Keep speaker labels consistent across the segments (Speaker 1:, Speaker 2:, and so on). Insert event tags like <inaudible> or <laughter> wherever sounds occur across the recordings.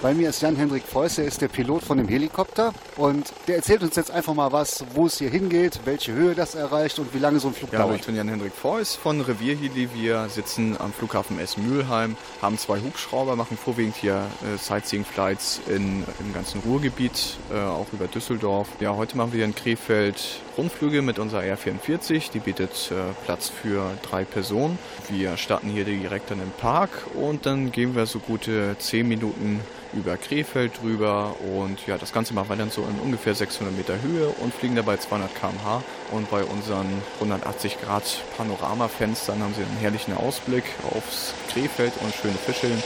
Speaker 1: Bei mir ist Jan-Hendrik Feuß, er ist der Pilot von dem Helikopter und der erzählt uns jetzt einfach mal was, wo es hier hingeht, welche Höhe das erreicht und wie lange so ein Flug
Speaker 2: ja,
Speaker 1: dauert.
Speaker 2: Ich bin Jan-Hendrik Feuß von Revierheli. Wir sitzen am Flughafen Essen-Mülheim, haben zwei Hubschrauber, machen vorwiegend hier äh, Sightseeing-Flights im ganzen Ruhrgebiet, äh, auch über Düsseldorf. Ja, heute machen wir in Krefeld Rundflüge mit unserer R44. Die bietet äh, Platz für drei Personen. Wir starten hier direkt dann im Park und dann gehen wir so gute zehn Minuten über Krefeld drüber und ja, das Ganze machen wir dann so in ungefähr 600 Meter Höhe und fliegen dabei 200 km/h und bei unseren 180 Grad Panoramafenstern haben Sie einen herrlichen Ausblick aufs Krefeld und schöne Fischeln.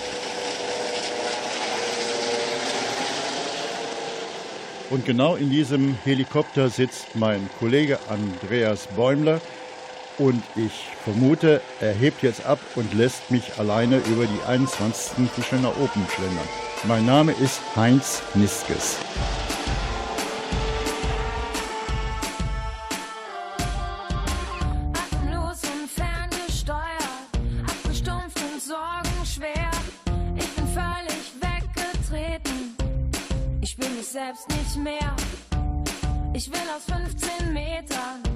Speaker 3: Und genau in diesem Helikopter sitzt mein Kollege Andreas Bäumler. Und ich vermute, er hebt jetzt ab und lässt mich alleine über die 21. Fischener Open schlendern. Mein Name ist Heinz Niskes.
Speaker 4: Ich bin. Ich selbst nicht mehr. Ich will aus 15 Metern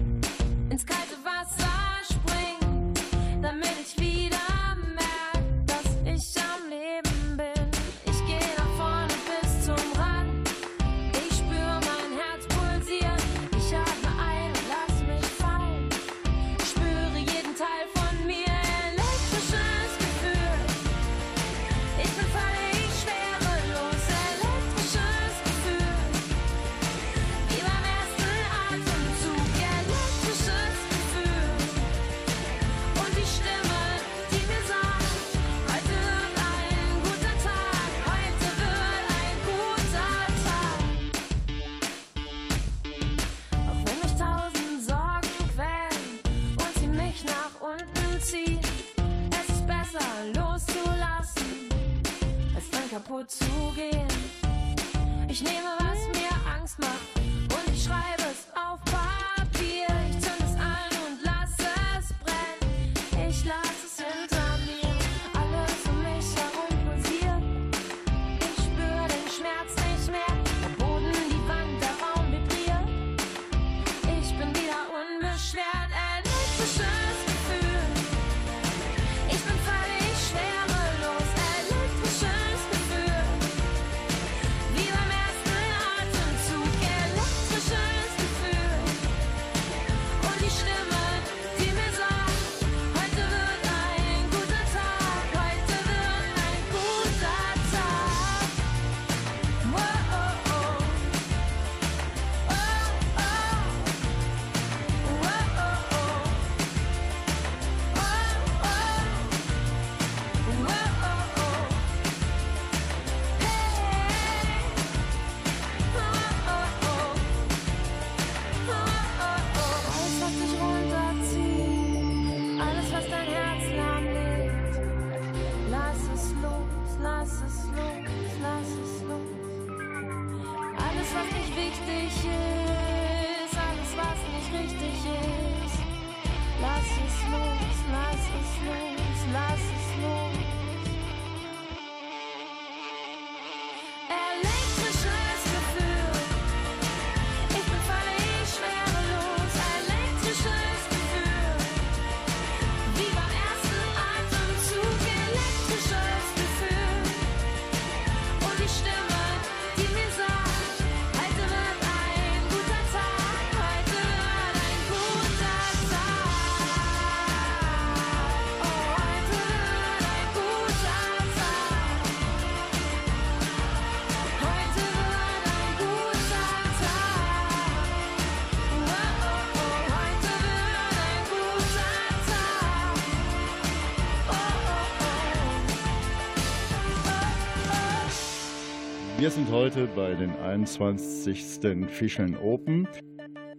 Speaker 3: Wir sind heute bei den 21. Fischeln Open.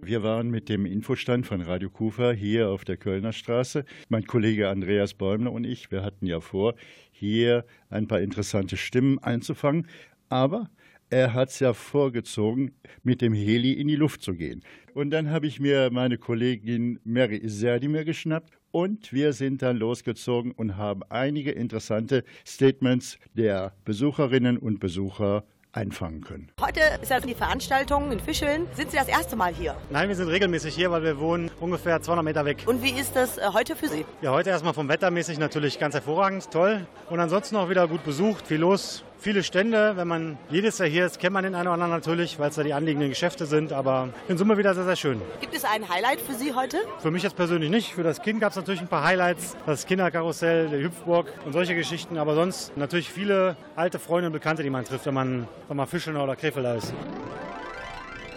Speaker 3: Wir waren mit dem Infostand von Radio Kufa hier auf der Kölner Straße. Mein Kollege Andreas Bäumler und ich, wir hatten ja vor, hier ein paar interessante Stimmen einzufangen. Aber er hat es ja vorgezogen, mit dem Heli in die Luft zu gehen. Und dann habe ich mir meine Kollegin Mary Serdimir geschnappt und wir sind dann losgezogen und haben einige interessante Statements der Besucherinnen und Besucher einfangen können.
Speaker 5: Heute ist ja die Veranstaltung in Fischeln. Sind Sie das erste Mal hier?
Speaker 6: Nein, wir sind regelmäßig hier, weil wir wohnen ungefähr 200 Meter weg.
Speaker 5: Und wie ist das äh, heute für Sie?
Speaker 6: Ja, heute erstmal vom Wettermäßig natürlich ganz hervorragend, toll. Und ansonsten auch wieder gut besucht, viel los, viele Stände. Wenn man jedes Jahr hier ist, kennt man den einen oder anderen natürlich, weil es da die anliegenden Geschäfte sind. Aber in Summe wieder sehr, sehr schön.
Speaker 5: Gibt es ein Highlight für Sie heute?
Speaker 6: Für mich jetzt persönlich nicht. Für das Kind gab es natürlich ein paar Highlights. Das Kinderkarussell, der Hüpfburg und solche Geschichten. Aber sonst natürlich viele alte Freunde und Bekannte, die man trifft, wenn man, wenn man Fischeln oder Krefelder ist.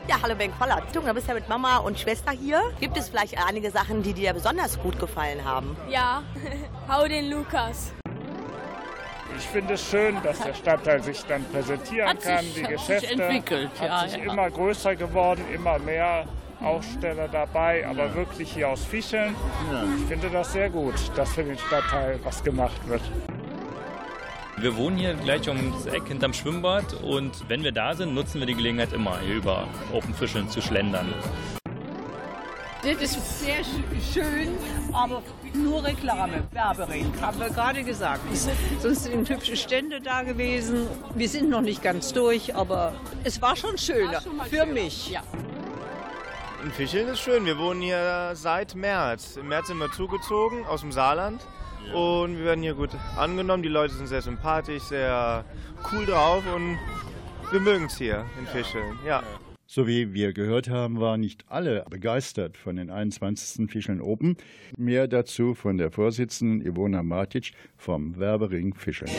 Speaker 5: Ja, hallo Ben Kollert. Du bist ja mit Mama und Schwester hier. Gibt es vielleicht einige Sachen, die dir besonders gut gefallen haben?
Speaker 7: Ja, <laughs> hau den Lukas.
Speaker 8: Ich finde es schön, dass der Stadtteil sich dann präsentieren
Speaker 7: Hat
Speaker 8: kann.
Speaker 7: sich-
Speaker 8: Die
Speaker 7: hat sich
Speaker 8: Geschäfte
Speaker 7: entwickelt,
Speaker 8: hat
Speaker 7: ja,
Speaker 8: sich
Speaker 7: ja.
Speaker 8: immer größer geworden, immer mehr Aussteller dabei, aber wirklich hier aus Fischeln. Ich finde das sehr gut, dass für den Stadtteil was gemacht wird.
Speaker 9: Wir wohnen hier gleich ums Eck hinterm Schwimmbad und wenn wir da sind, nutzen wir die Gelegenheit immer, hier über Open Fishing zu schlendern.
Speaker 10: Das ist sehr sch- schön, aber nur Reklame, Werbering, haben wir gerade gesagt. Sonst sind hübsche Stände da gewesen. Wir sind noch nicht ganz durch, aber es war schon schöner für mich.
Speaker 7: Ja.
Speaker 11: In Fischeln ist schön. Wir wohnen hier seit März. Im März sind wir zugezogen aus dem Saarland. Und wir werden hier gut angenommen. Die Leute sind sehr sympathisch, sehr cool drauf und wir mögen es hier in Fischeln. Ja.
Speaker 3: So wie wir gehört haben, waren nicht alle begeistert von den 21. Fischeln Open. Mehr dazu von der Vorsitzenden Ivona Matic vom Werbering Fischeln.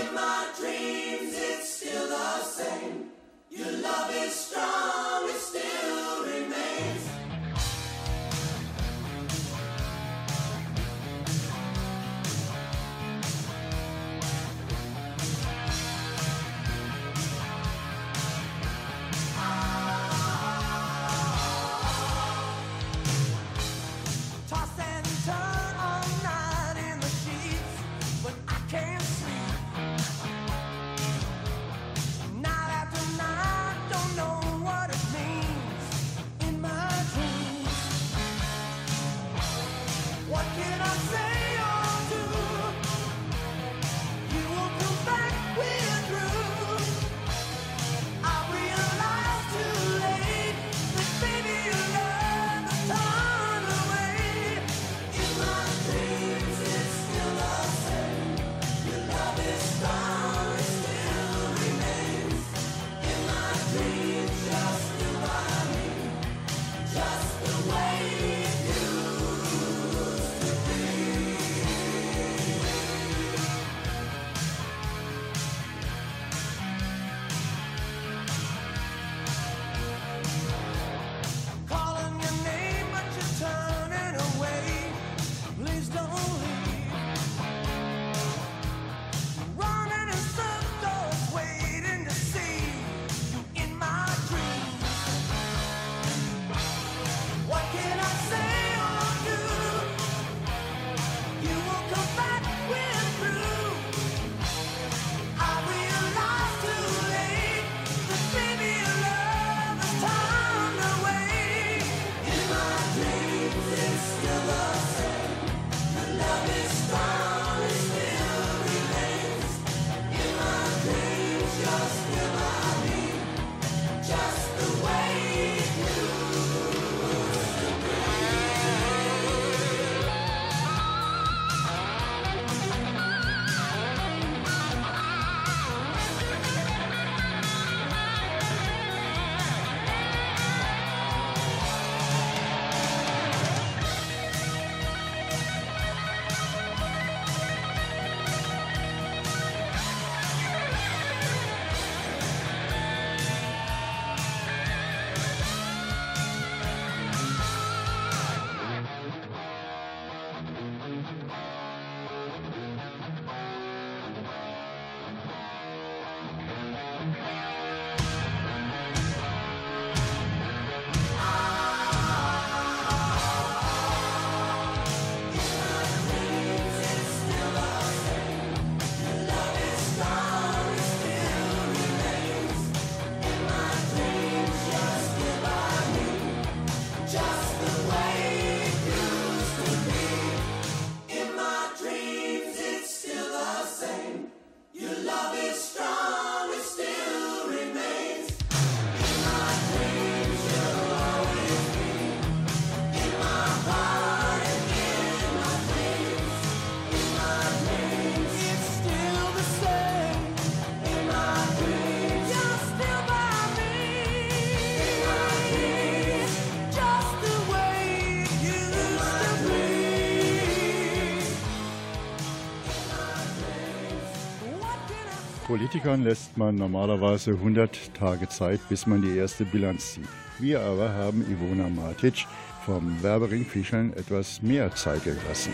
Speaker 3: Politikern lässt man normalerweise 100 Tage Zeit, bis man die erste Bilanz zieht. Wir aber haben Ivona Matic vom Werbering Fischeln etwas mehr Zeit gelassen.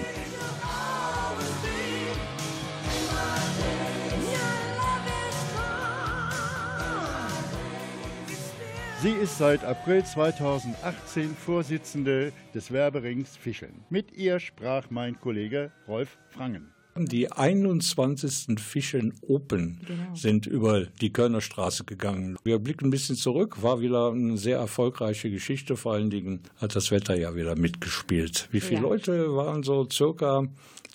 Speaker 3: Sie ist seit April 2018 Vorsitzende des Werberings Fischeln. Mit ihr sprach mein Kollege Rolf Frangen.
Speaker 12: Die 21. Fischen Open
Speaker 13: Genau.
Speaker 12: sind über die Kölner Straße gegangen. Wir blicken ein bisschen zurück, war wieder eine sehr erfolgreiche Geschichte, vor allen Dingen hat das Wetter ja wieder mitgespielt. Wie viele
Speaker 13: Ja.
Speaker 12: Leute waren so circa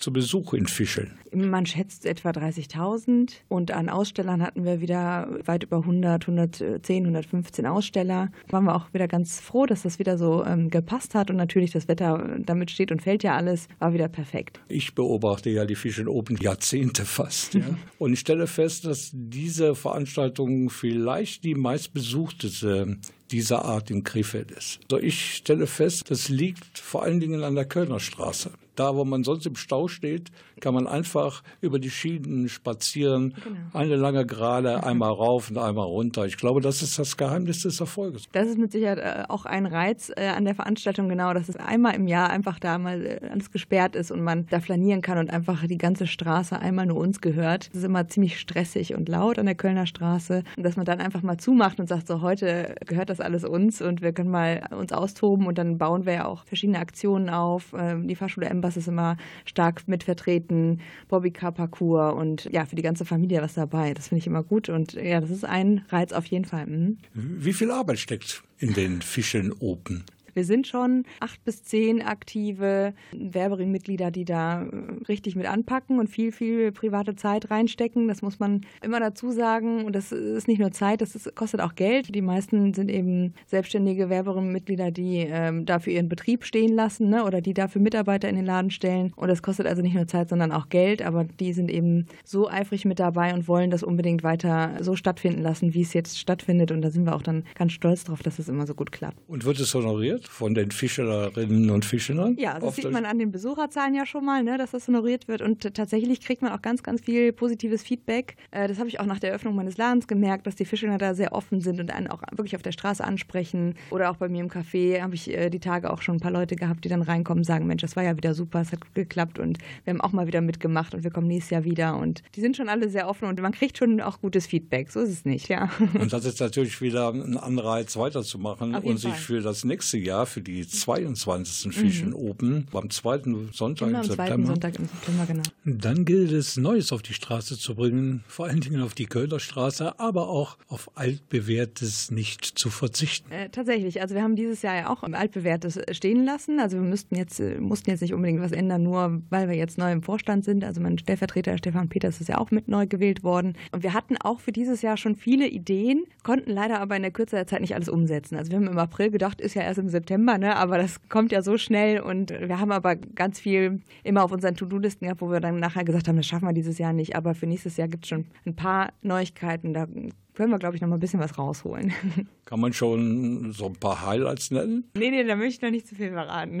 Speaker 12: zu Besuch in Fischeln?
Speaker 13: Man schätzt etwa 30.000 und an Ausstellern hatten wir wieder weit über 100, 110, 115 Aussteller. Waren wir auch wieder ganz froh, dass das wieder so ähm, gepasst hat und natürlich das Wetter, damit steht und fällt ja alles, war wieder perfekt.
Speaker 12: Ich beobachte ja die Fischen Open Jahrzehnte fast. Ja? Und ich stelle fest, dass diese Veranstaltung vielleicht die meistbesuchteste dieser Art in Krefeld ist. Also ich stelle fest, das liegt vor allen Dingen an der Kölner Straße. Da, wo man sonst im Stau steht, kann man einfach über die Schienen spazieren. Eine lange Gerade, einmal rauf und einmal runter. Ich glaube, das ist das Geheimnis des Erfolges.
Speaker 13: Das ist mit Sicherheit äh, auch ein Reiz äh, an der Veranstaltung, genau, dass es einmal im Jahr einfach da mal äh, alles gesperrt ist und man da flanieren kann und einfach die ganze Straße einmal nur uns gehört. Es ist immer ziemlich stressig und laut an der Kölner Straße. Und dass man dann einfach mal zumacht und sagt, so heute gehört das alles uns und wir können mal uns austoben und dann bauen wir ja auch verschiedene Aktionen auf. Ähm, Die Fahrschule Embas ist immer stark mit vertreten, Bobbycar-Parcours und ja, für die ganze Familie was dabei. Das finde ich immer gut und ja, das ist ein Reiz auf jeden Fall. Mhm.
Speaker 12: Wie viel Arbeit steckt in den Fischen Open?
Speaker 13: Wir sind schon acht bis zehn aktive Werbering-Mitglieder, die da äh, richtig mit anpacken und viel, viel private Zeit reinstecken. Das muss man immer dazu sagen. Und das ist nicht nur Zeit, das ist, kostet auch Geld. Die meisten sind eben selbstständige Werbering-Mitglieder, die ähm, dafür ihren Betrieb stehen lassen ne? oder die dafür Mitarbeiter in den Laden stellen. Und das kostet also nicht nur Zeit, sondern auch Geld. Aber die sind eben so eifrig mit dabei und wollen das unbedingt weiter so stattfinden lassen, wie es jetzt stattfindet. Und da sind wir auch dann ganz stolz drauf, dass es immer so gut klappt.
Speaker 12: Und wird es honoriert von den Fischerinnen und Fischern?
Speaker 13: Ja, das sieht man an den Besucherzahlen ja schon mal, ne, dass das honoriert wird. Und tatsächlich kriegt man auch ganz, ganz viel positives Feedback. Äh, das habe ich auch nach der Eröffnung meines Ladens gemerkt, dass die Fischler da sehr offen sind und einen auch wirklich auf der Straße ansprechen. Oder auch bei mir im Café habe ich äh, die Tage auch schon ein paar Leute gehabt, die dann reinkommen und sagen, Mensch, das war ja wieder super, es hat gut geklappt und wir haben auch mal wieder mitgemacht und wir kommen nächstes Jahr wieder. Und die sind schon alle sehr offen und man kriegt schon auch gutes Feedback. So ist es nicht, ja.
Speaker 12: Und das ist natürlich wieder ein Anreiz, weiterzumachen und sich
Speaker 13: Fall.
Speaker 12: für das nächste Jahr, für die 22. Fischen
Speaker 13: Mhm.
Speaker 12: Open, am zweiten Sonntag
Speaker 13: Immer
Speaker 12: im
Speaker 13: am zweiten
Speaker 12: September,
Speaker 13: Sonntag im September, genau.
Speaker 12: dann gilt es, Neues auf die Straße zu bringen, vor allen Dingen auf die Kölner Straße, aber auch auf altbewährtes nicht zu verzichten.
Speaker 13: Äh, tatsächlich, also wir haben dieses Jahr ja auch altbewährtes stehen lassen. Also wir müssten jetzt, äh, mussten jetzt nicht unbedingt was ändern, nur weil wir jetzt neu im Vorstand sind. Also mein Stellvertreter Stefan Peters ist ja auch mit neu gewählt worden. Und wir hatten auch für dieses Jahr schon viele Ideen, konnten leider aber in der Kürze der Zeit nicht alles umsetzen. Also wir haben im April gedacht, ist ja erst im September, ne? aber das kommt ja so schnell und wir haben aber ganz viel immer auf unseren To-Do-Listen gehabt, wo wir dann nachher gesagt haben, das schaffen wir dieses Jahr nicht. Aber für nächstes Jahr gibt es schon ein paar Neuigkeiten. Da können wir, glaube ich, noch mal ein bisschen was rausholen. <laughs>
Speaker 12: Kann man schon so ein paar Highlights nennen?
Speaker 13: Nee, nee, da möchte ich noch nicht zu viel verraten.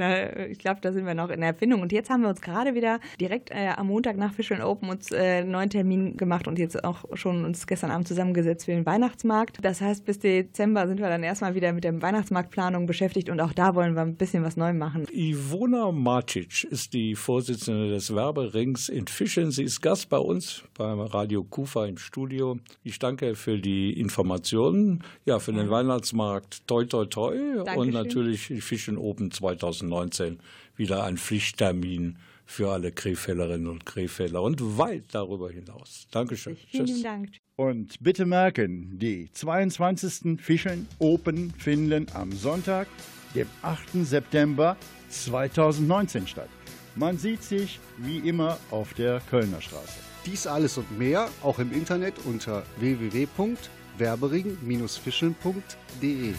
Speaker 13: Ich glaube, da sind wir noch in der Erfindung. Und jetzt haben wir uns gerade wieder direkt äh, am Montag nach Fish and Open uns äh, einen neuen Termin gemacht und jetzt auch schon uns gestern Abend zusammengesetzt für den Weihnachtsmarkt. Das heißt, bis Dezember sind wir dann erstmal wieder mit der Weihnachtsmarktplanung beschäftigt und auch da wollen wir ein bisschen was neu machen.
Speaker 12: Ivona Macic ist die Vorsitzende des Werberings in Fischen. Sie ist Gast bei uns beim Radio Kufa im Studio. Ich danke für die Informationen. Ja, für den Weihnachtsmarkt toi toi toi und
Speaker 13: Dankeschön.
Speaker 12: natürlich die Fischen Open 2019 wieder ein Pflichttermin für alle Krefelderinnen und Krefelder und weit darüber hinaus. Dankeschön.
Speaker 13: Vielen lieben Dank.
Speaker 3: Und bitte merken, die 22. Fischen Open finden am Sonntag, dem 8. September 2019 statt. Man sieht sich wie immer auf der Kölner Straße.
Speaker 1: Dies alles und mehr auch im Internet unter www.werbering-fischeln.de.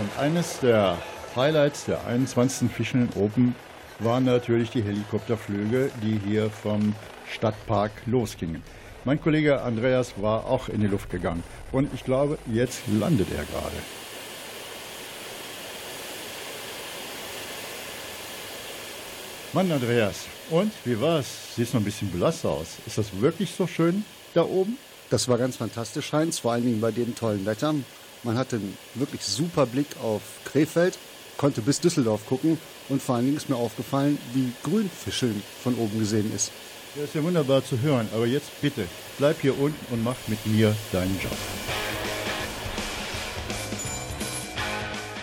Speaker 3: Und eines der Highlights der 21. Fischen Open waren natürlich die Helikopterflüge, die hier vom Stadtpark losgingen. Mein Kollege Andreas war auch in die Luft gegangen und ich glaube, jetzt landet er gerade. Mann, Andreas, und wie war's? Siehst noch ein bisschen blass aus. Ist das wirklich so schön da oben?
Speaker 1: Das war ganz fantastisch, Heinz, vor allen Dingen bei dem tollen Wetter. Man hatte einen wirklich super Blick auf Krefeld, konnte bis Düsseldorf gucken und vor allen Dingen ist mir aufgefallen, wie grün Fischeln von oben gesehen ist.
Speaker 3: Das ist ja wunderbar zu hören, aber jetzt bitte, bleib hier unten und mach mit mir deinen Job.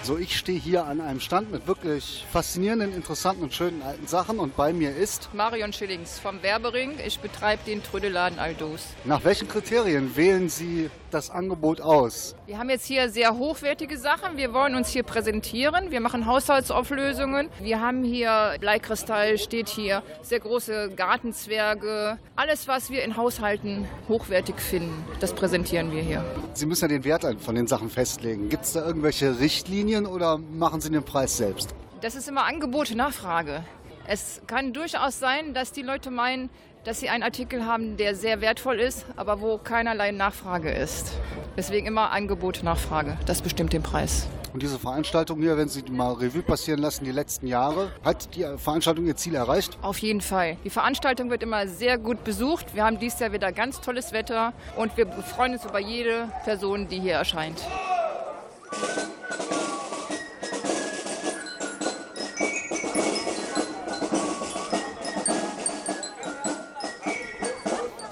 Speaker 1: So, ich stehe hier an einem Stand mit wirklich faszinierenden, interessanten und schönen alten Sachen und bei mir ist...
Speaker 14: Marion Schillings vom Werbering. Ich betreibe den Trödelladen Aldus.
Speaker 1: Nach welchen Kriterien wählen Sie das Angebot aus?
Speaker 14: Wir haben jetzt hier sehr hochwertige Sachen. Wir wollen uns hier präsentieren. Wir machen Haushaltsauflösungen. Wir haben hier Bleikristall, steht hier, sehr große Gartenzwerge. Alles, was wir in Haushalten hochwertig finden, das präsentieren wir hier.
Speaker 1: Sie müssen ja den Wert von den Sachen festlegen. Gibt es da irgendwelche Richtlinien oder machen Sie den Preis selbst?
Speaker 14: Das ist immer Angebot, Nachfrage. Es kann durchaus sein, dass die Leute meinen, dass sie einen Artikel haben, der sehr wertvoll ist, aber wo keinerlei Nachfrage ist. Deswegen immer Angebot, Nachfrage. Das bestimmt den Preis.
Speaker 1: Und diese Veranstaltung hier, wenn Sie mal Revue passieren lassen, die letzten Jahre, hat die Veranstaltung ihr Ziel erreicht?
Speaker 14: Auf jeden Fall. Die Veranstaltung wird immer sehr gut besucht. Wir haben dieses Jahr wieder ganz tolles Wetter und wir freuen uns über jede Person, die hier erscheint.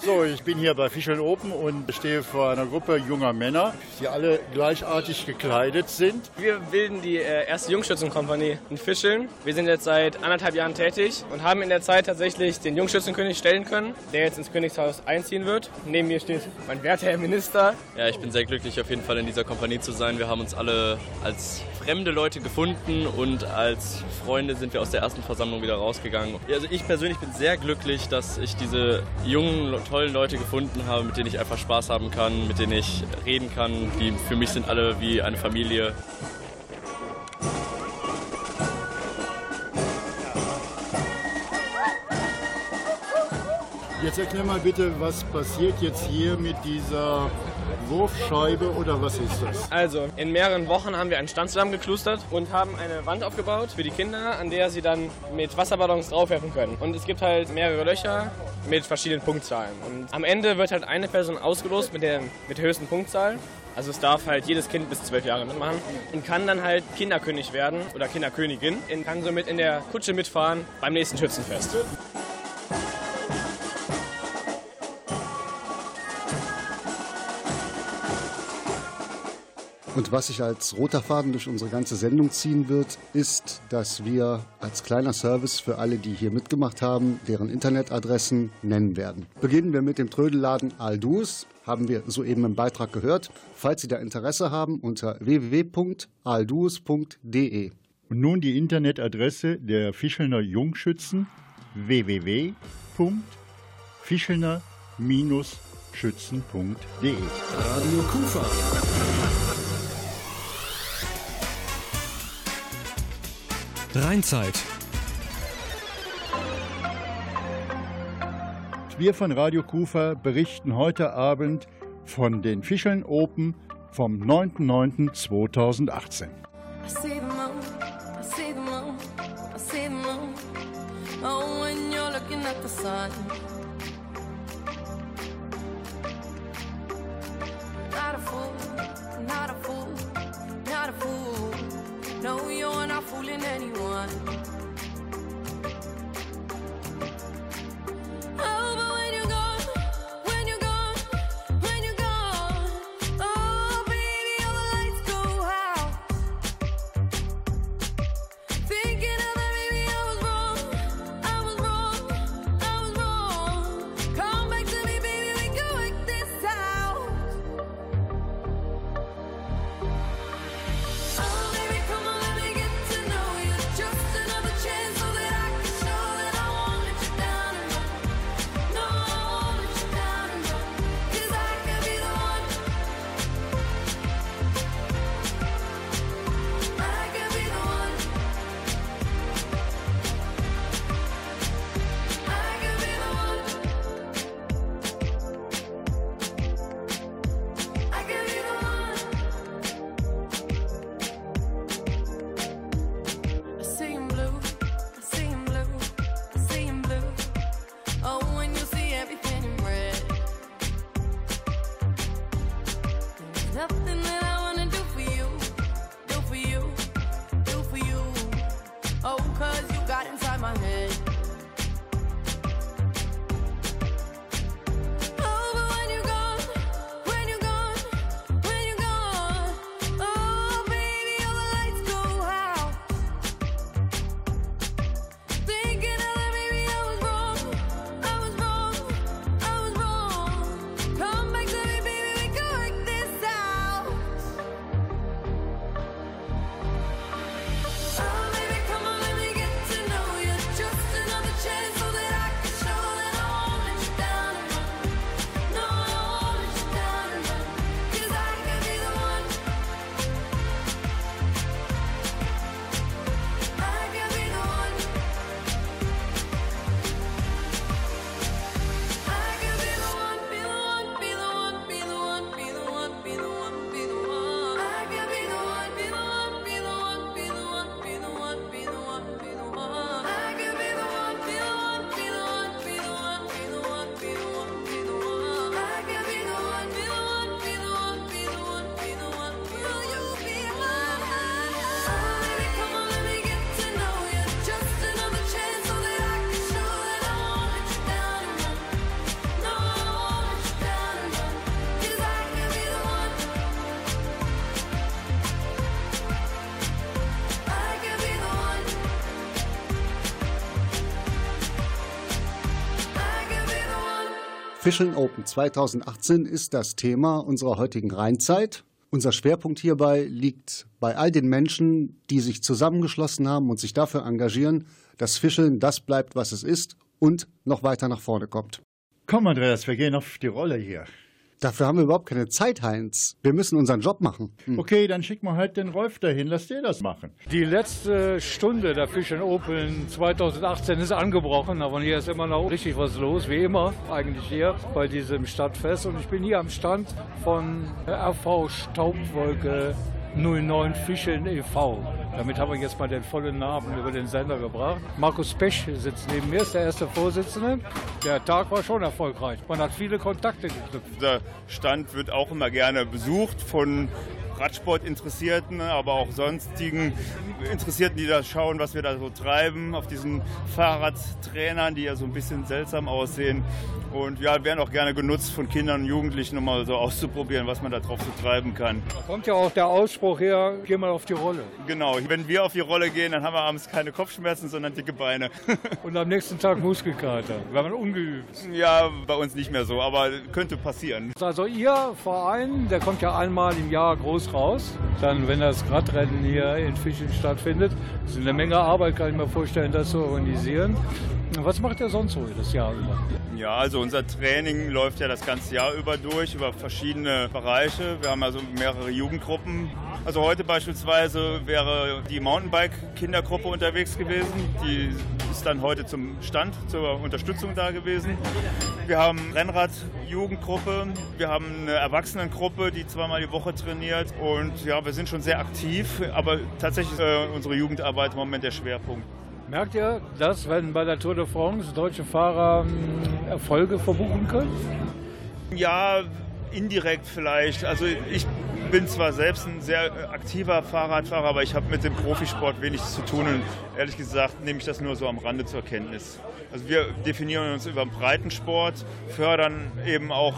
Speaker 3: So, ich bin hier bei Fischeln Open und stehe vor einer Gruppe junger Männer, die alle gleichartig gekleidet sind.
Speaker 15: Wir bilden die äh, erste Jungschützenkompanie in Fischeln. Wir sind jetzt seit anderthalb Jahren tätig und haben in der Zeit tatsächlich den Jungschützenkönig stellen können, der jetzt ins Königshaus einziehen wird. Neben mir steht mein werter Herr Minister.
Speaker 16: Ja, ich bin sehr glücklich, auf jeden Fall in dieser Kompanie zu sein. Wir haben uns alle als fremde Leute gefunden und als Freunde sind wir aus der ersten Versammlung wieder rausgegangen. Also ich persönlich bin sehr glücklich, dass ich diese jungen, tollen Leute gefunden habe, mit denen ich einfach Spaß haben kann, mit denen ich reden kann. Die für mich sind alle wie eine Familie.
Speaker 3: Jetzt erklär mal bitte, was passiert jetzt hier mit dieser Wurfscheibe oder was ist das?
Speaker 15: Also, in mehreren Wochen haben wir einen Stand zusammengeklustert und haben eine Wand aufgebaut für die Kinder, an der sie dann mit Wasserballons draufwerfen können. Und es gibt halt mehrere Löcher mit verschiedenen Punktzahlen. Und am Ende wird halt eine Person ausgelost mit der, mit der höchsten Punktzahl. Also es darf halt jedes Kind bis zwölf Jahre mitmachen und kann dann halt Kinderkönig werden oder Kinderkönigin und kann somit in der Kutsche mitfahren beim nächsten Schützenfest.
Speaker 1: Und was sich als roter Faden durch unsere ganze Sendung ziehen wird, ist, dass wir als kleiner Service für alle, die hier mitgemacht haben, deren Internetadressen nennen werden. Beginnen wir mit dem Trödelladen Aldus, haben wir soeben im Beitrag gehört. Falls Sie da Interesse haben, unter www.aldus.de.
Speaker 3: Und nun die Internetadresse der Fischelner Jungschützen www.fischelner-schützen.de.
Speaker 17: Radio Kufa. Rheinzeit.
Speaker 3: Wir von Radio Kufa berichten heute Abend von den Fischeln Open vom 9.9.2018.
Speaker 4: I blame anyone.
Speaker 1: Fischeln Open 2018 ist das Thema unserer heutigen Rheinzeit. Unser Schwerpunkt hierbei liegt bei all den Menschen, die sich zusammengeschlossen haben und sich dafür engagieren, dass Fischeln das bleibt, was es ist und noch weiter nach vorne kommt.
Speaker 3: Komm, Andreas, wir gehen auf die Rolle hier.
Speaker 1: Dafür haben wir überhaupt keine Zeit, Heinz. Wir müssen unseren Job machen. Hm.
Speaker 3: Okay, dann schick mal halt den Rolf dahin, lass dir das machen.
Speaker 18: Die letzte Stunde der Fish Open 2018 ist angebrochen, aber hier ist immer noch richtig was los, wie immer eigentlich hier bei diesem Stadtfest. Und ich bin hier am Stand von RV Staubwolke 09 Fischeln e.V. Damit haben wir jetzt mal den vollen Namen über den Sender gebracht. Markus Pech sitzt neben mir, ist der erste Vorsitzende. Der Tag war schon erfolgreich. Man hat viele Kontakte geknüpft.
Speaker 19: Unser Stand wird auch immer gerne besucht von Radsportinteressierten, aber auch sonstigen Interessierten, die da schauen, was wir da so treiben, auf diesen Fahrradtrainern, die ja so ein bisschen seltsam aussehen. Und ja, werden auch gerne genutzt von Kindern und Jugendlichen, um mal so auszuprobieren, was man da drauf so treiben kann.
Speaker 18: Da kommt ja auch der Ausspruch her, geh mal auf die Rolle.
Speaker 19: Genau, wenn wir auf die Rolle gehen, dann haben wir abends keine Kopfschmerzen, sondern dicke Beine. <laughs>
Speaker 18: und am nächsten Tag Muskelkater, wenn man ungeübt.
Speaker 19: Ja, bei uns nicht mehr so, aber könnte passieren.
Speaker 18: Also Ihr Verein, der kommt ja einmal im Jahr groß raus. Dann, wenn das Radrennen hier in Fischen stattfindet, ist eine Menge Arbeit, kann ich mir vorstellen, das zu organisieren. Was macht ihr sonst so das Jahr über?
Speaker 19: Ja, also unser Training läuft ja das ganze Jahr über durch, über verschiedene Bereiche. Wir haben also mehrere Jugendgruppen. Also heute beispielsweise wäre die Mountainbike-Kindergruppe unterwegs gewesen. Die ist dann heute zum Stand, zur Unterstützung da gewesen. Wir haben Rennrad-Jugendgruppe, wir haben eine Erwachsenengruppe, die zweimal die Woche trainiert. Und ja, wir sind schon sehr aktiv, aber tatsächlich ist äh, unsere Jugendarbeit im Moment der Schwerpunkt.
Speaker 18: Merkt ihr das, wenn bei der Tour de France deutsche Fahrer hm, Erfolge verbuchen können?
Speaker 19: Ja, indirekt vielleicht. Also ich bin zwar selbst ein sehr aktiver Fahrradfahrer, aber ich habe mit dem Profisport wenig zu tun und ehrlich gesagt nehme ich das nur so am Rande zur Kenntnis. Also wir definieren uns über Breitensport, fördern eben auch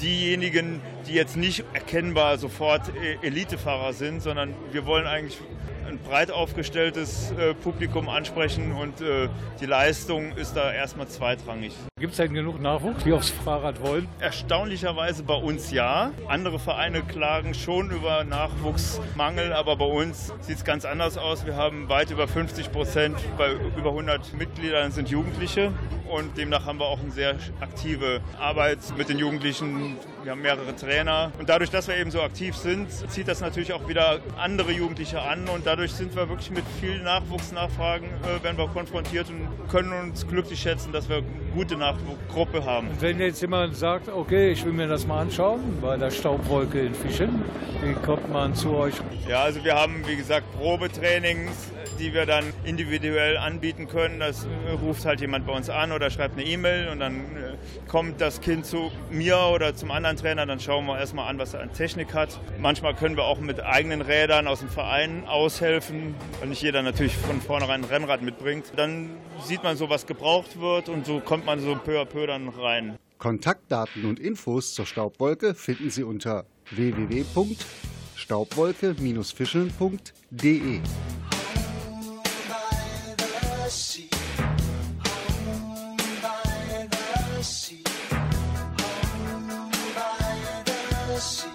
Speaker 19: diejenigen, die jetzt nicht erkennbar sofort Elitefahrer sind, sondern wir wollen eigentlich ein breit aufgestelltes äh, Publikum ansprechen und äh, die Leistung ist da erstmal zweitrangig.
Speaker 18: Gibt es denn genug Nachwuchs, die aufs Fahrrad wollen?
Speaker 19: Erstaunlicherweise bei uns ja. Andere Vereine klagen schon über Nachwuchsmangel, aber bei uns sieht es ganz anders aus. Wir haben weit über 50 Prozent, bei über 100 Mitgliedern sind Jugendliche und demnach haben wir auch eine sehr aktive Arbeit mit den Jugendlichen. Wir haben mehrere Trainer und dadurch, dass wir eben so aktiv sind, zieht das natürlich auch wieder andere Jugendliche an und dadurch sind wir wirklich mit vielen Nachwuchsnachfragen äh, werden wir konfrontiert und können uns glücklich schätzen, dass wir gute Nachwuchsgruppe haben.
Speaker 18: Und wenn jetzt jemand sagt, okay, ich will mir das mal anschauen bei der Staubwolke in Fischen, wie kommt man zu euch?
Speaker 19: Ja, also wir haben wie gesagt Probetrainings, die wir dann individuell anbieten können. Das äh, ruft halt jemand bei uns an oder schreibt eine E-Mail und dann äh, kommt das Kind zu mir oder zum anderen Trainer. Dann schauen wir erstmal an, was er an Technik hat. Manchmal können wir auch mit eigenen Rädern aus dem Verein aushelfen, weil nicht jeder natürlich von vornherein ein Rennrad mitbringt. Dann sieht man so, was gebraucht wird und so kommt man so peu à peu dann rein.
Speaker 1: Kontaktdaten und Infos zur Staubwolke finden Sie unter www.staubwolke-fischeln.de.
Speaker 4: Shadows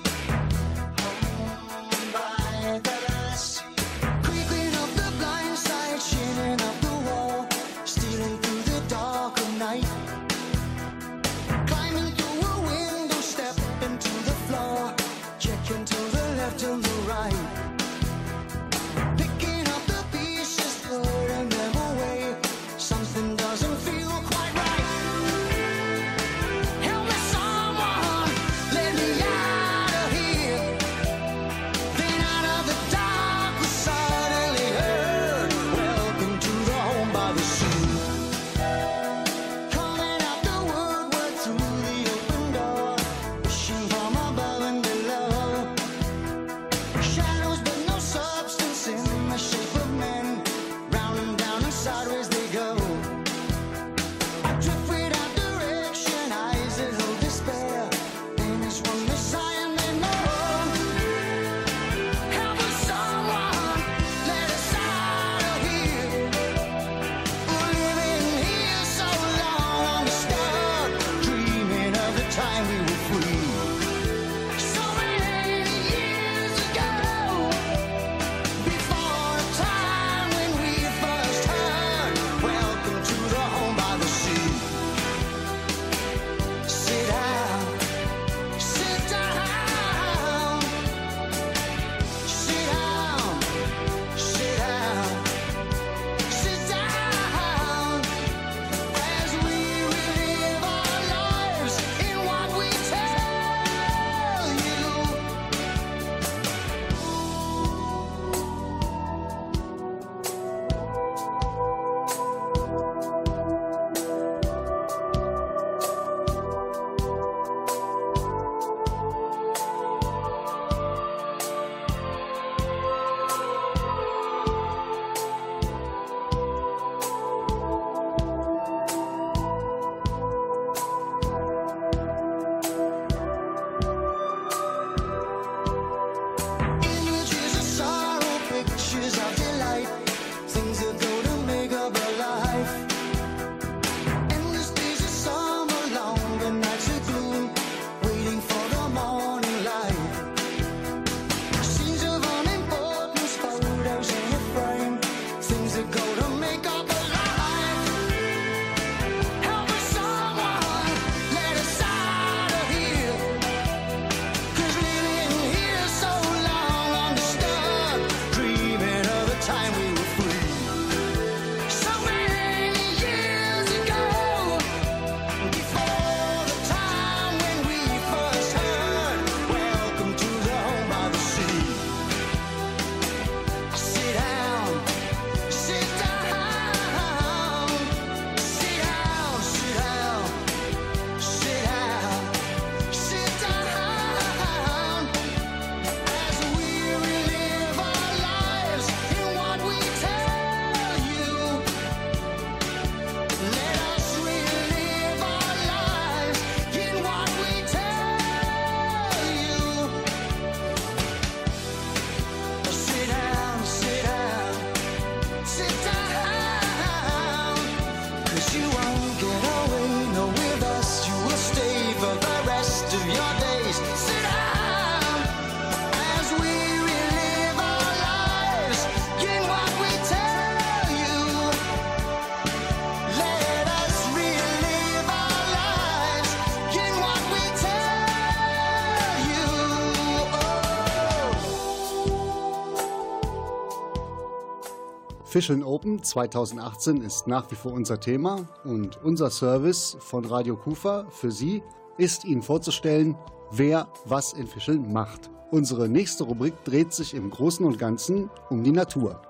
Speaker 1: Fischeln Open 2018 ist nach wie vor unser Thema und unser Service von Radio Kufa für Sie ist Ihnen vorzustellen, wer was in Fischeln macht. Unsere nächste Rubrik dreht sich im Großen und Ganzen um die Natur.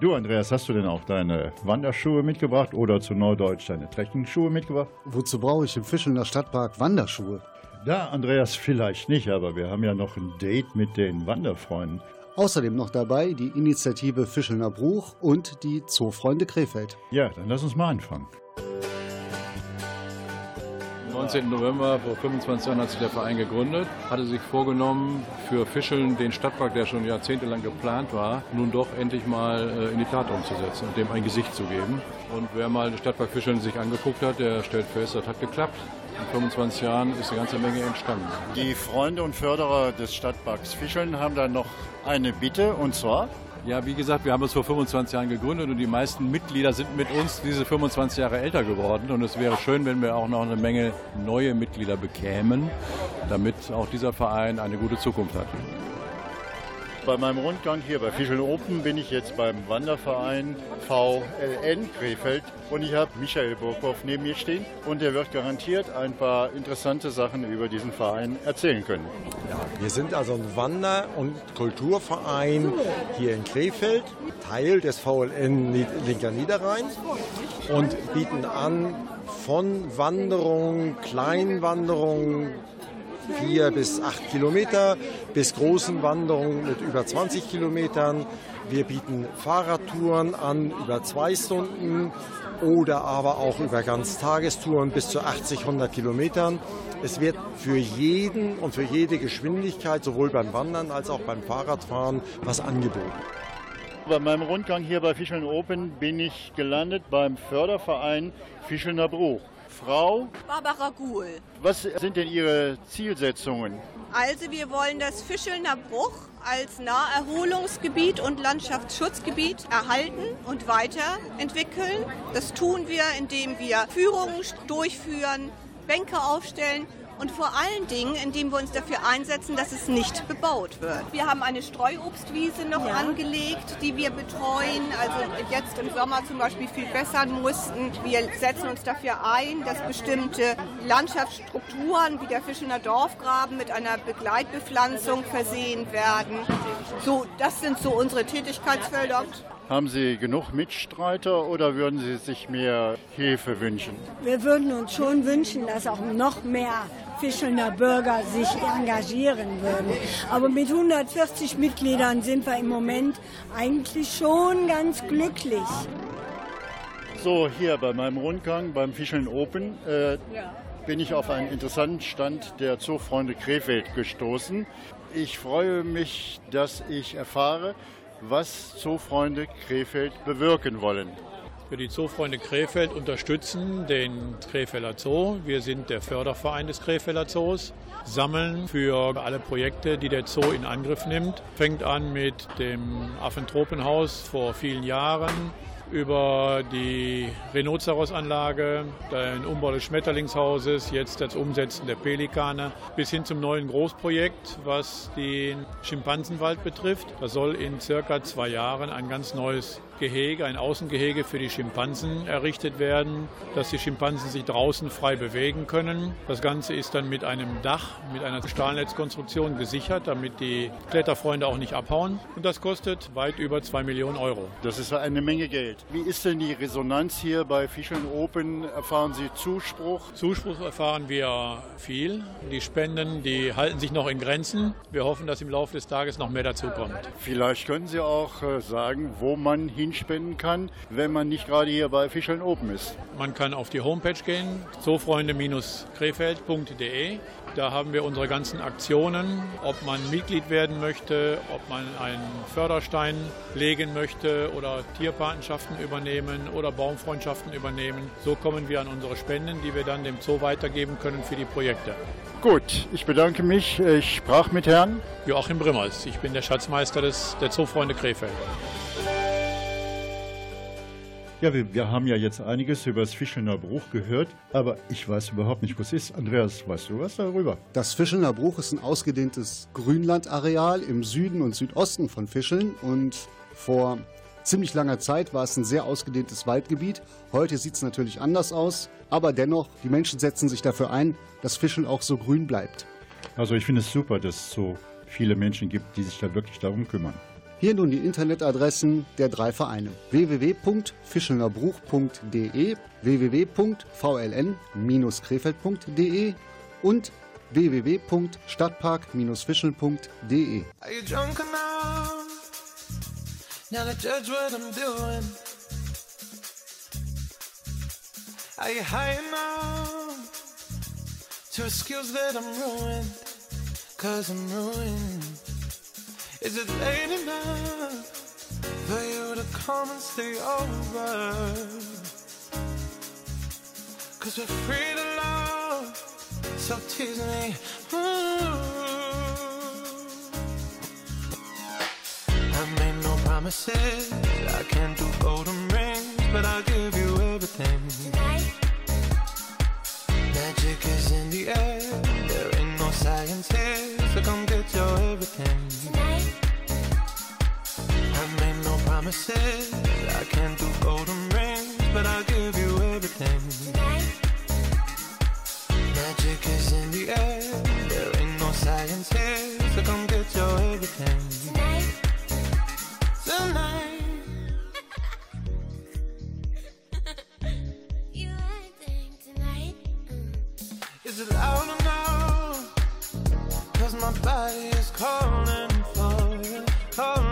Speaker 3: Du, Andreas, hast du denn auch deine Wanderschuhe mitgebracht oder zu Neudeutsch deine Trekkingschuhe mitgebracht?
Speaker 1: Wozu brauche ich im Fischelner Stadtpark Wanderschuhe?
Speaker 3: Da, Andreas, vielleicht nicht, aber wir haben ja noch ein Date mit den Wanderfreunden.
Speaker 1: Außerdem noch dabei die Initiative Fischelner Bruch und die Zoofreunde Krefeld.
Speaker 3: Ja, dann lass uns mal anfangen.
Speaker 20: 19. November vor 25 Jahren hat sich der Verein gegründet, hatte sich vorgenommen, für Fischeln den Stadtpark, der schon jahrzehntelang geplant war, nun doch endlich mal äh, in die Tat umzusetzen und dem ein Gesicht zu geben. Und wer mal den Stadtpark Fischeln sich angeguckt hat, der stellt fest, das hat geklappt. In 25 Jahren ist eine ganze Menge entstanden.
Speaker 3: Die Freunde und Förderer des Stadtparks Fischeln haben da noch eine Bitte und zwar
Speaker 20: ja, wie gesagt, wir haben uns vor 25 Jahren gegründet und die meisten Mitglieder sind mit uns diese 25 Jahre älter geworden. Und es wäre schön, wenn wir auch noch eine Menge neue Mitglieder bekämen, damit auch dieser Verein eine gute Zukunft hat.
Speaker 3: Bei meinem Rundgang hier bei Fischeln Open bin ich jetzt beim Wanderverein VLN Krefeld und ich habe Michael Burkhoff neben mir stehen und der wird garantiert ein paar interessante Sachen über diesen Verein erzählen können.
Speaker 21: Ja, wir sind also ein Wander- und Kulturverein hier in Krefeld, Teil des VLN Linker Niederrhein und bieten an von Wanderungen, Kleinwanderungen, vier bis acht Kilometer bis großen Wanderungen mit über 20 Kilometern. Wir bieten Fahrradtouren an über zwei Stunden oder aber auch über Ganztagestouren bis zu 80, 100 Kilometern. Es wird für jeden und für jede Geschwindigkeit, sowohl beim Wandern als auch beim Fahrradfahren, was angeboten.
Speaker 3: Bei meinem Rundgang hier bei Fischeln Open bin ich gelandet beim Förderverein Fischelner Bruch. Frau
Speaker 22: Barbara Guhl.
Speaker 3: Was sind denn Ihre Zielsetzungen?
Speaker 22: Also wir wollen das Fischelner Bruch als Naherholungsgebiet und Landschaftsschutzgebiet erhalten und weiterentwickeln. Das tun wir, indem wir Führungen durchführen, Bänke aufstellen und vor allen Dingen, indem wir uns dafür einsetzen, dass es nicht bebaut wird. Wir haben eine Streuobstwiese noch ja. angelegt, die wir betreuen, also jetzt im Sommer zum Beispiel viel bessern mussten. Wir setzen uns dafür ein, dass bestimmte Landschaftsstrukturen wie der Fischener Dorfgraben mit einer Begleitbepflanzung versehen werden. So, das sind so unsere Tätigkeitsfelder.
Speaker 3: Haben Sie genug Mitstreiter oder würden Sie sich mehr Hilfe wünschen?
Speaker 23: Wir würden uns schon wünschen, dass auch noch mehr Fischelner Bürger sich engagieren würden. Aber mit 140 Mitgliedern sind wir im Moment eigentlich schon ganz glücklich.
Speaker 3: So, hier bei meinem Rundgang beim Fischeln Open äh, ja. bin ich auf einen interessanten Stand der Zoofreunde Krefeld gestoßen. Ich freue mich, dass ich erfahre, was Zoofreunde Krefeld bewirken wollen.
Speaker 20: Wir, die Zoofreunde Krefeld, unterstützen den Krefelder Zoo. Wir sind der Förderverein des Krefelder Zoos, sammeln für alle Projekte, die der Zoo in Angriff nimmt. Fängt an mit dem Affentropenhaus vor vielen Jahren, über die Rhinoceros-Anlage, den Umbau des Schmetterlingshauses, jetzt das Umsetzen der Pelikane, bis hin zum neuen Großprojekt, was den Schimpansenwald betrifft. Das soll in circa zwei Jahren ein ganz neues Gehege, ein Außengehege für die Schimpansen errichtet werden, dass die Schimpansen sich draußen frei bewegen können. Das Ganze ist dann mit einem Dach, mit einer Stahlnetzkonstruktion gesichert, damit die Kletterfreunde auch nicht abhauen. Und das kostet weit über zwei Millionen Euro.
Speaker 3: Das ist eine Menge Geld. Wie ist denn die Resonanz hier bei Fischeln Open? Erfahren Sie Zuspruch?
Speaker 20: Zuspruch erfahren wir viel. Die Spenden, die halten sich noch in Grenzen. Wir hoffen, dass im Laufe des Tages noch mehr dazu kommt.
Speaker 3: Vielleicht können Sie auch äh, sagen, wo man hin spenden kann, wenn man nicht gerade hier bei Fischeln Open ist.
Speaker 20: Man kann auf die Homepage gehen, zoofreunde-krefeld.de. Da haben wir unsere ganzen Aktionen, ob man Mitglied werden möchte, ob man einen Förderstein legen möchte oder Tierpatenschaften übernehmen oder Baumfreundschaften übernehmen. So kommen wir an unsere Spenden, die wir dann dem Zoo weitergeben können für die Projekte.
Speaker 3: Gut, ich bedanke mich. Ich sprach mit Herrn
Speaker 20: Joachim Brimmers. Ich bin der Schatzmeister des, der Zoofreunde Krefeld.
Speaker 3: Ja, wir, wir, haben ja jetzt einiges über das Fischelner Bruch gehört, aber ich weiß überhaupt nicht, was ist. Andreas, weißt du was darüber?
Speaker 1: Das Fischelner Bruch ist ein ausgedehntes Grünlandareal im Süden und Südosten von Fischeln und vor ziemlich langer Zeit war es ein sehr ausgedehntes Waldgebiet. Heute sieht es natürlich anders aus, aber dennoch, die Menschen setzen sich dafür ein, dass Fischeln auch so grün bleibt.
Speaker 3: Also ich finde es super, dass es so viele Menschen gibt, die sich da wirklich darum kümmern.
Speaker 1: Hier nun die Internetadressen der drei Vereine: www.fischelnerbruch.de, www.vln-krefeld.de und www.stadtpark-fischeln.de.
Speaker 24: Are you drunk enough now to judge what I'm doing? Are you high enough to excuse that I'm ruined? Cause I'm ruined. Is it late enough for you to come and stay over? Cause we're free to love, so tease me. Ooh. I made no promises, I can't do golden rings, but I'll give you everything. Magic is in the air, there ain't no science here, so come get your everything. Promises, I can't do golden rings, but I'll give you everything. Magic is in the air, there ain't no science here, so come get your everything. Tonight. Tonight. <laughs> you tonight. Mm. Is it loud enough? Cause my body is calling for you, calling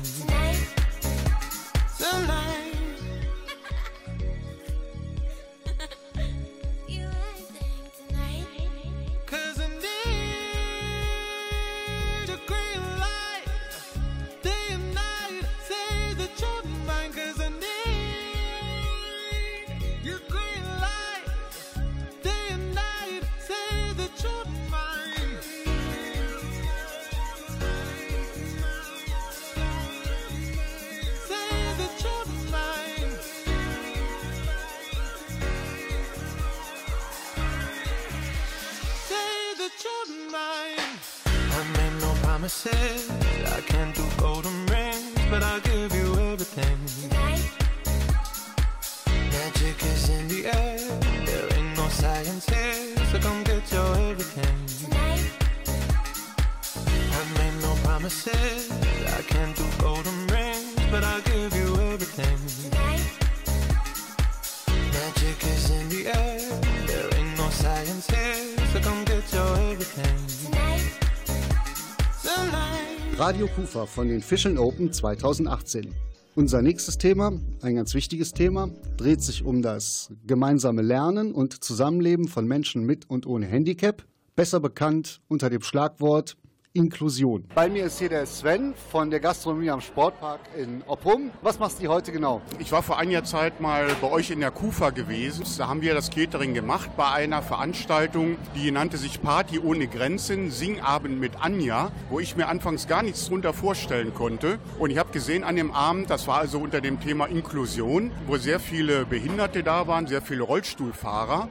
Speaker 1: Radio Kufa von den Fischeln Open 2018. Unser nächstes Thema, ein ganz wichtiges Thema, dreht sich um das gemeinsame Lernen und Zusammenleben von Menschen mit und ohne Handicap, besser bekannt unter dem Schlagwort Inklusion. Bei mir ist hier der Sven von der Gastronomie am Sportpark in Oppum. Was machst du heute genau?
Speaker 25: Ich war vor einiger Zeit mal bei euch in der Kufa gewesen. Da haben wir das Catering gemacht bei einer Veranstaltung, die nannte sich Party ohne Grenzen, Singabend mit Anja, wo ich mir anfangs gar nichts drunter vorstellen konnte. Und ich habe gesehen an dem Abend, das war also unter dem Thema Inklusion, wo sehr viele Behinderte da waren, sehr viele Rollstuhlfahrer.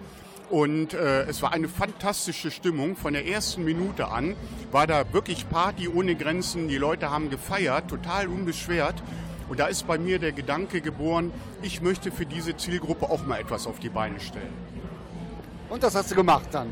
Speaker 25: Und äh, es war eine fantastische Stimmung. Von der ersten Minute an war da wirklich Party ohne Grenzen. Die Leute haben gefeiert, total unbeschwert. Und da ist bei mir der Gedanke geboren, ich möchte für diese Zielgruppe auch mal etwas auf die Beine stellen.
Speaker 1: Und das hast du gemacht dann?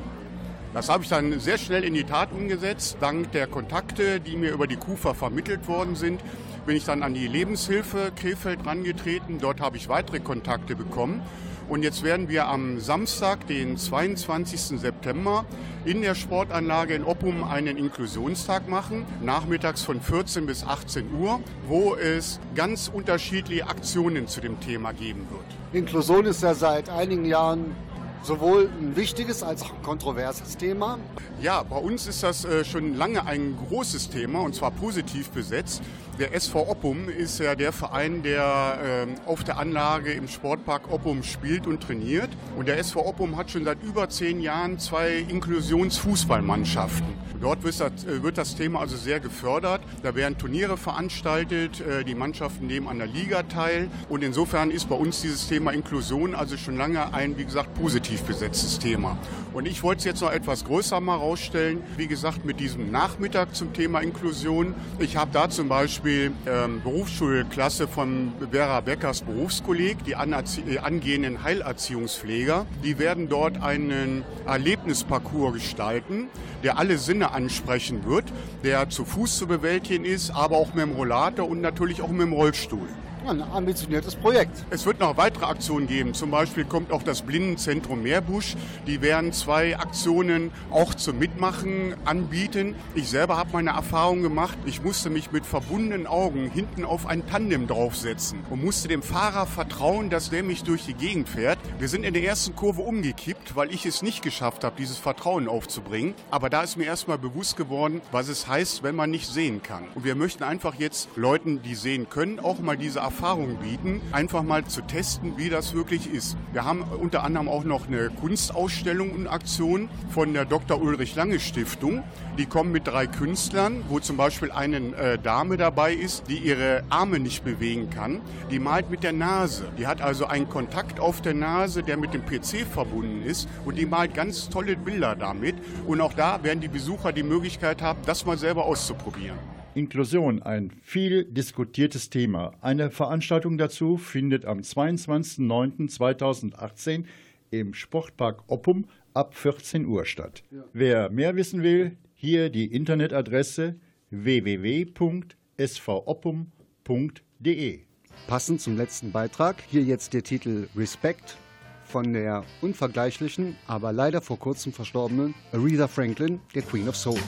Speaker 25: Das habe ich dann sehr schnell in die Tat umgesetzt. Dank der Kontakte, die mir über die KUFA vermittelt worden sind, bin ich dann an die Lebenshilfe Krefeld rangetreten. Dort habe ich weitere Kontakte bekommen. Und jetzt werden wir am Samstag, den 22. September, in der Sportanlage in Oppum einen Inklusionstag machen, nachmittags von 14 bis 18 Uhr, wo es ganz unterschiedliche Aktionen zu dem Thema geben wird.
Speaker 4: Inklusion ist ja seit einigen Jahren sowohl ein wichtiges als auch ein kontroverses Thema.
Speaker 25: Ja, bei uns ist das äh, schon lange ein großes Thema und zwar positiv besetzt. Der SV Oppum ist ja der Verein, der äh, auf der Anlage im Sportpark Oppum spielt und trainiert. Und der SV Oppum hat schon seit über zehn Jahren zwei Inklusionsfußballmannschaften. Dort wird das, äh, wird das, Thema also sehr gefördert. Da werden Turniere veranstaltet, äh, die Mannschaften nehmen an der Liga teil. Und insofern ist bei uns dieses Thema Inklusion also schon lange ein, wie gesagt, positiv besetztes Thema. Und ich wollte es jetzt noch etwas größer mal rausstellen. Wie gesagt, mit diesem Nachmittag zum Thema Inklusion. Ich habe da zum Beispiel ähm, Berufsschulklasse von Vera Beckers Berufskolleg, die äh, angehenden Heilerziehungspfleger. Die werden dort einen Erlebnisparcours gestalten, der alle Sinne ansprechen wird, der zu Fuß zu bewältigen ist, aber auch mit dem Rollator und natürlich auch mit dem Rollstuhl
Speaker 4: ein ambitioniertes Projekt.
Speaker 25: Es wird noch weitere Aktionen geben. Zum Beispiel kommt auch das Blindenzentrum Meerbusch. Die werden zwei Aktionen auch zum Mitmachen anbieten. Ich selber habe meine Erfahrung gemacht. Ich musste mich mit verbundenen Augen hinten auf ein Tandem draufsetzen und musste dem Fahrer vertrauen, dass der mich durch die Gegend fährt. Wir sind in der ersten Kurve umgekippt, weil ich es nicht geschafft habe, dieses Vertrauen aufzubringen. Aber da ist mir erstmal bewusst geworden, was es heißt, wenn man nicht sehen kann. Und wir möchten einfach jetzt Leuten, die sehen können, auch mal diese Erfahrung Erfahrung bieten, einfach mal zu testen, wie das wirklich ist. Wir haben unter anderem auch noch eine Kunstausstellung und Aktion von der Dr. Ulrich Lange Stiftung. Die kommen mit drei Künstlern, wo zum Beispiel eine äh, Dame dabei ist, die ihre Arme nicht bewegen kann. Die malt mit der Nase. Die hat also einen Kontakt auf der Nase, der mit dem PC verbunden ist und die malt ganz tolle Bilder damit. Und auch da werden die Besucher die Möglichkeit haben, das mal selber auszuprobieren.
Speaker 3: Inklusion, ein viel diskutiertes Thema. Eine Veranstaltung dazu findet am 22.09.2018 im Sportpark Oppum ab 14 Uhr statt. Ja. Wer mehr wissen will, hier die Internetadresse www.svoppum.de.
Speaker 4: Passend zum letzten Beitrag, hier jetzt der Titel Respect von der unvergleichlichen, aber leider vor kurzem verstorbenen Aretha Franklin, der Queen of Soul.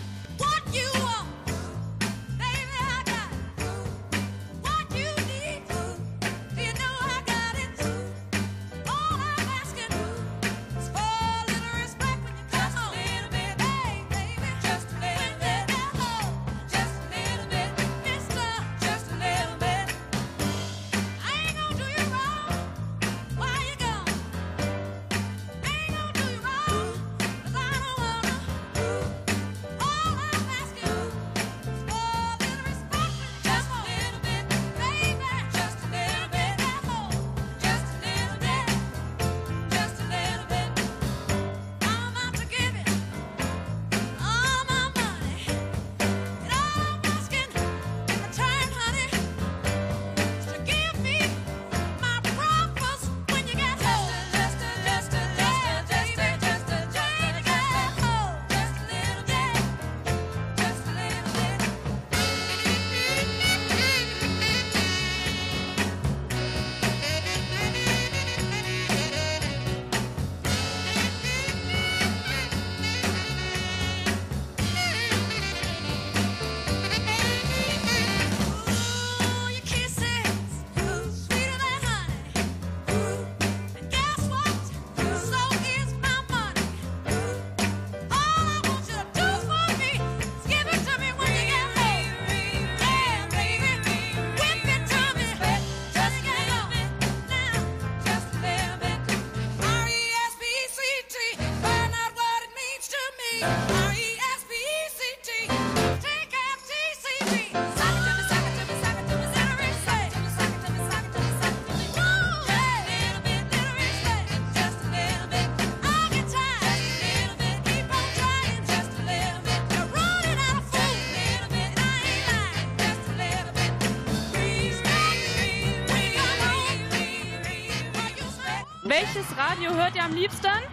Speaker 14: Radio hört ihr am liebsten?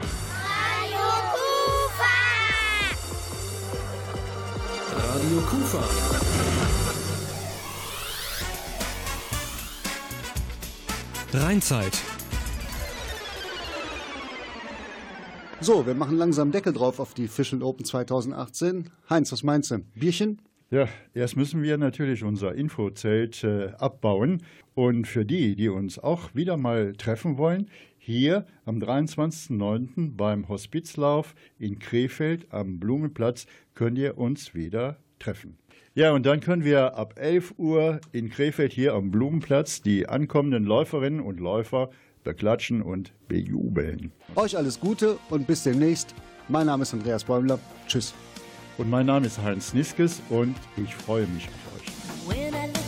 Speaker 17: Steinzeit.
Speaker 1: So, wir machen langsam Deckel drauf auf die Fischl Open 2018. Heinz, was meinst du? Bierchen?
Speaker 4: Ja, erst müssen wir natürlich unser Infozelt äh, abbauen. Und für die, die uns auch wieder mal treffen wollen, hier am 23.09. beim Hospizlauf in Krefeld am Blumenplatz könnt ihr uns wieder treffen. Ja, und dann können wir ab 11 Uhr in Krefeld hier am Blumenplatz die ankommenden Läuferinnen und Läufer beklatschen und bejubeln.
Speaker 1: Euch alles Gute und bis demnächst. Mein Name ist Andreas Bäumler. Tschüss.
Speaker 4: Und mein Name ist Heinz Niskes und ich freue mich auf euch.